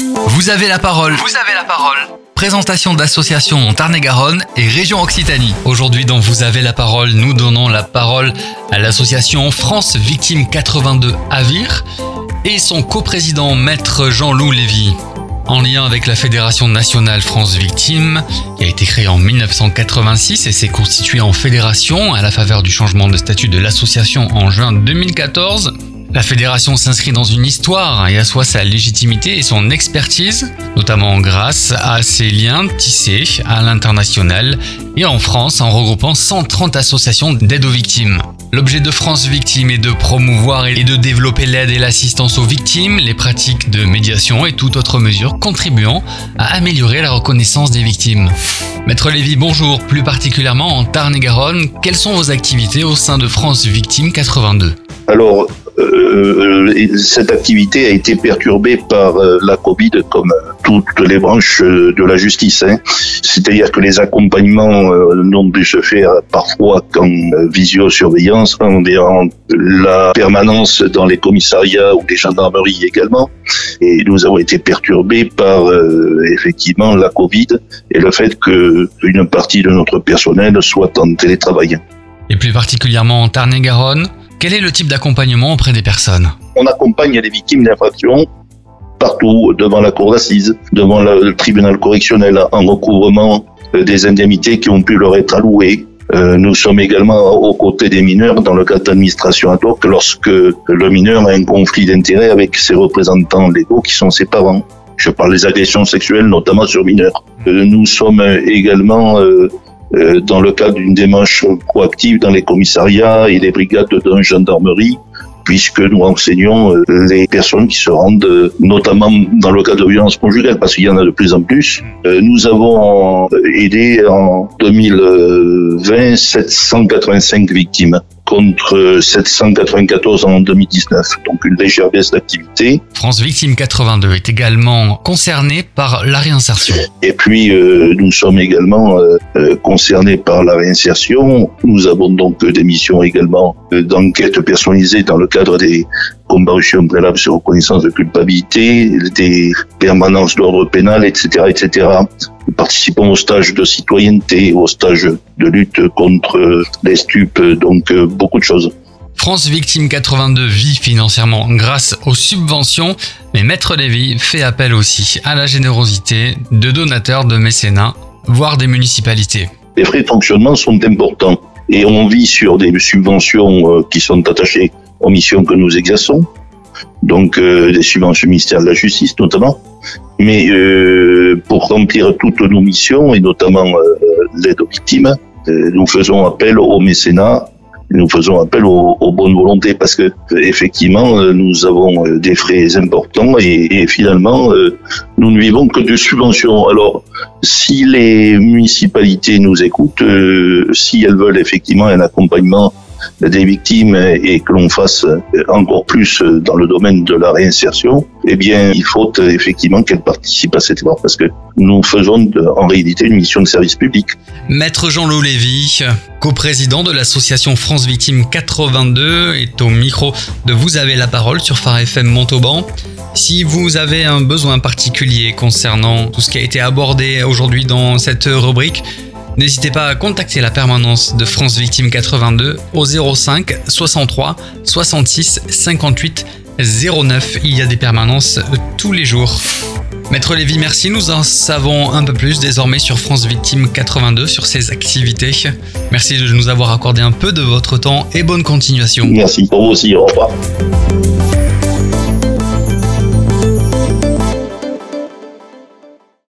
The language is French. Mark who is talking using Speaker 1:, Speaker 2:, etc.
Speaker 1: Vous avez la parole. Vous avez la parole. Présentation d'associations en Tarn-et-Garonne et région Occitanie. Aujourd'hui dans Vous avez la parole, nous donnons la parole à l'association France Victimes 82 Avir et son coprésident maître Jean-Loup Lévy. En lien avec la Fédération nationale France Victimes, qui a été créée en 1986 et s'est constituée en fédération à la faveur du changement de statut de l'association en juin 2014, la fédération s'inscrit dans une histoire et assoit sa légitimité et son expertise, notamment grâce à ses liens tissés à l'international et en France en regroupant 130 associations d'aide aux victimes. L'objet de France Victimes est de promouvoir et de développer l'aide et l'assistance aux victimes, les pratiques de médiation et toute autre mesure contribuant à améliorer la reconnaissance des victimes. Maître Lévy, bonjour. Plus particulièrement en Tarn-et-Garonne, quelles sont vos activités au sein de France Victimes 82
Speaker 2: Alors, euh, euh, cette activité a été perturbée par euh, la Covid comme toutes les branches de la justice. Hein. C'est-à-dire que les accompagnements n'ont pu se faire parfois qu'en visiosurveillance, en la permanence dans les commissariats ou les gendarmeries également. Et nous avons été perturbés par effectivement la Covid et le fait qu'une partie de notre personnel soit en télétravail.
Speaker 1: Et plus particulièrement en Tarn-et-Garonne quel est le type d'accompagnement auprès des personnes
Speaker 2: On accompagne les victimes d'infractions partout, devant la cour d'assises, devant le tribunal correctionnel, en recouvrement euh, des indemnités qui ont pu leur être allouées. Euh, nous sommes également aux côtés des mineurs dans le cas d'administration ad hoc lorsque le mineur a un conflit d'intérêts avec ses représentants légaux qui sont ses parents. Je parle des agressions sexuelles, notamment sur mineurs. Euh, nous sommes également euh, dans le cadre d'une démarche proactive dans les commissariats et les brigades de gendarmerie puisque nous enseignons euh, les personnes qui se rendent, euh, notamment dans le cas de violences conjugales, parce qu'il y en a de plus en plus. Nous avons aidé en 2020 785 victimes contre 794 en 2019, donc une légère baisse d'activité.
Speaker 1: France Victime 82 est également concernée par la réinsertion.
Speaker 2: Et puis euh, nous sommes également euh, euh, concernés par la réinsertion. Nous avons donc des missions également d'enquête personnalisée dans le cadre des comparutions préalables sur reconnaissance de culpabilité, des permanences d'ordre pénal, etc., etc. Nous participons au stage de citoyenneté, au stage de lutte contre les stupes, donc euh, beaucoup de choses.
Speaker 1: France Victime 82 vit financièrement grâce aux subventions, mais Maître Lévy fait appel aussi à la générosité de donateurs, de mécénats, voire des municipalités.
Speaker 2: Les frais de fonctionnement sont importants et on vit sur des subventions euh, qui sont attachées aux missions que nous exerçons, donc euh, des subventions du ministère de la Justice notamment, mais euh, pour remplir toutes nos missions, et notamment euh, l'aide aux victimes, euh, nous faisons appel au mécénat, nous faisons appel aux, bonnes volontés, parce que effectivement, nous avons des frais importants et, et finalement, nous ne vivons que de subventions. Alors, si les municipalités nous écoutent, si elles veulent effectivement un accompagnement des victimes et que l'on fasse encore plus dans le domaine de la réinsertion, eh bien, il faut effectivement qu'elle participe à cet effort parce que nous faisons en réalité une mission de service public.
Speaker 1: Maître Jean-Loup Lévy, coprésident de l'association France Victimes 82, est au micro de Vous avez la parole sur Phare FM Montauban. Si vous avez un besoin particulier concernant tout ce qui a été abordé aujourd'hui dans cette rubrique, N'hésitez pas à contacter la permanence de France Victime 82 au 05 63 66 58 09. Il y a des permanences tous les jours. Maître Lévy, merci. Nous en savons un peu plus désormais sur France Victime 82, sur ses activités. Merci de nous avoir accordé un peu de votre temps et bonne continuation.
Speaker 2: Merci pour aussi. Au revoir.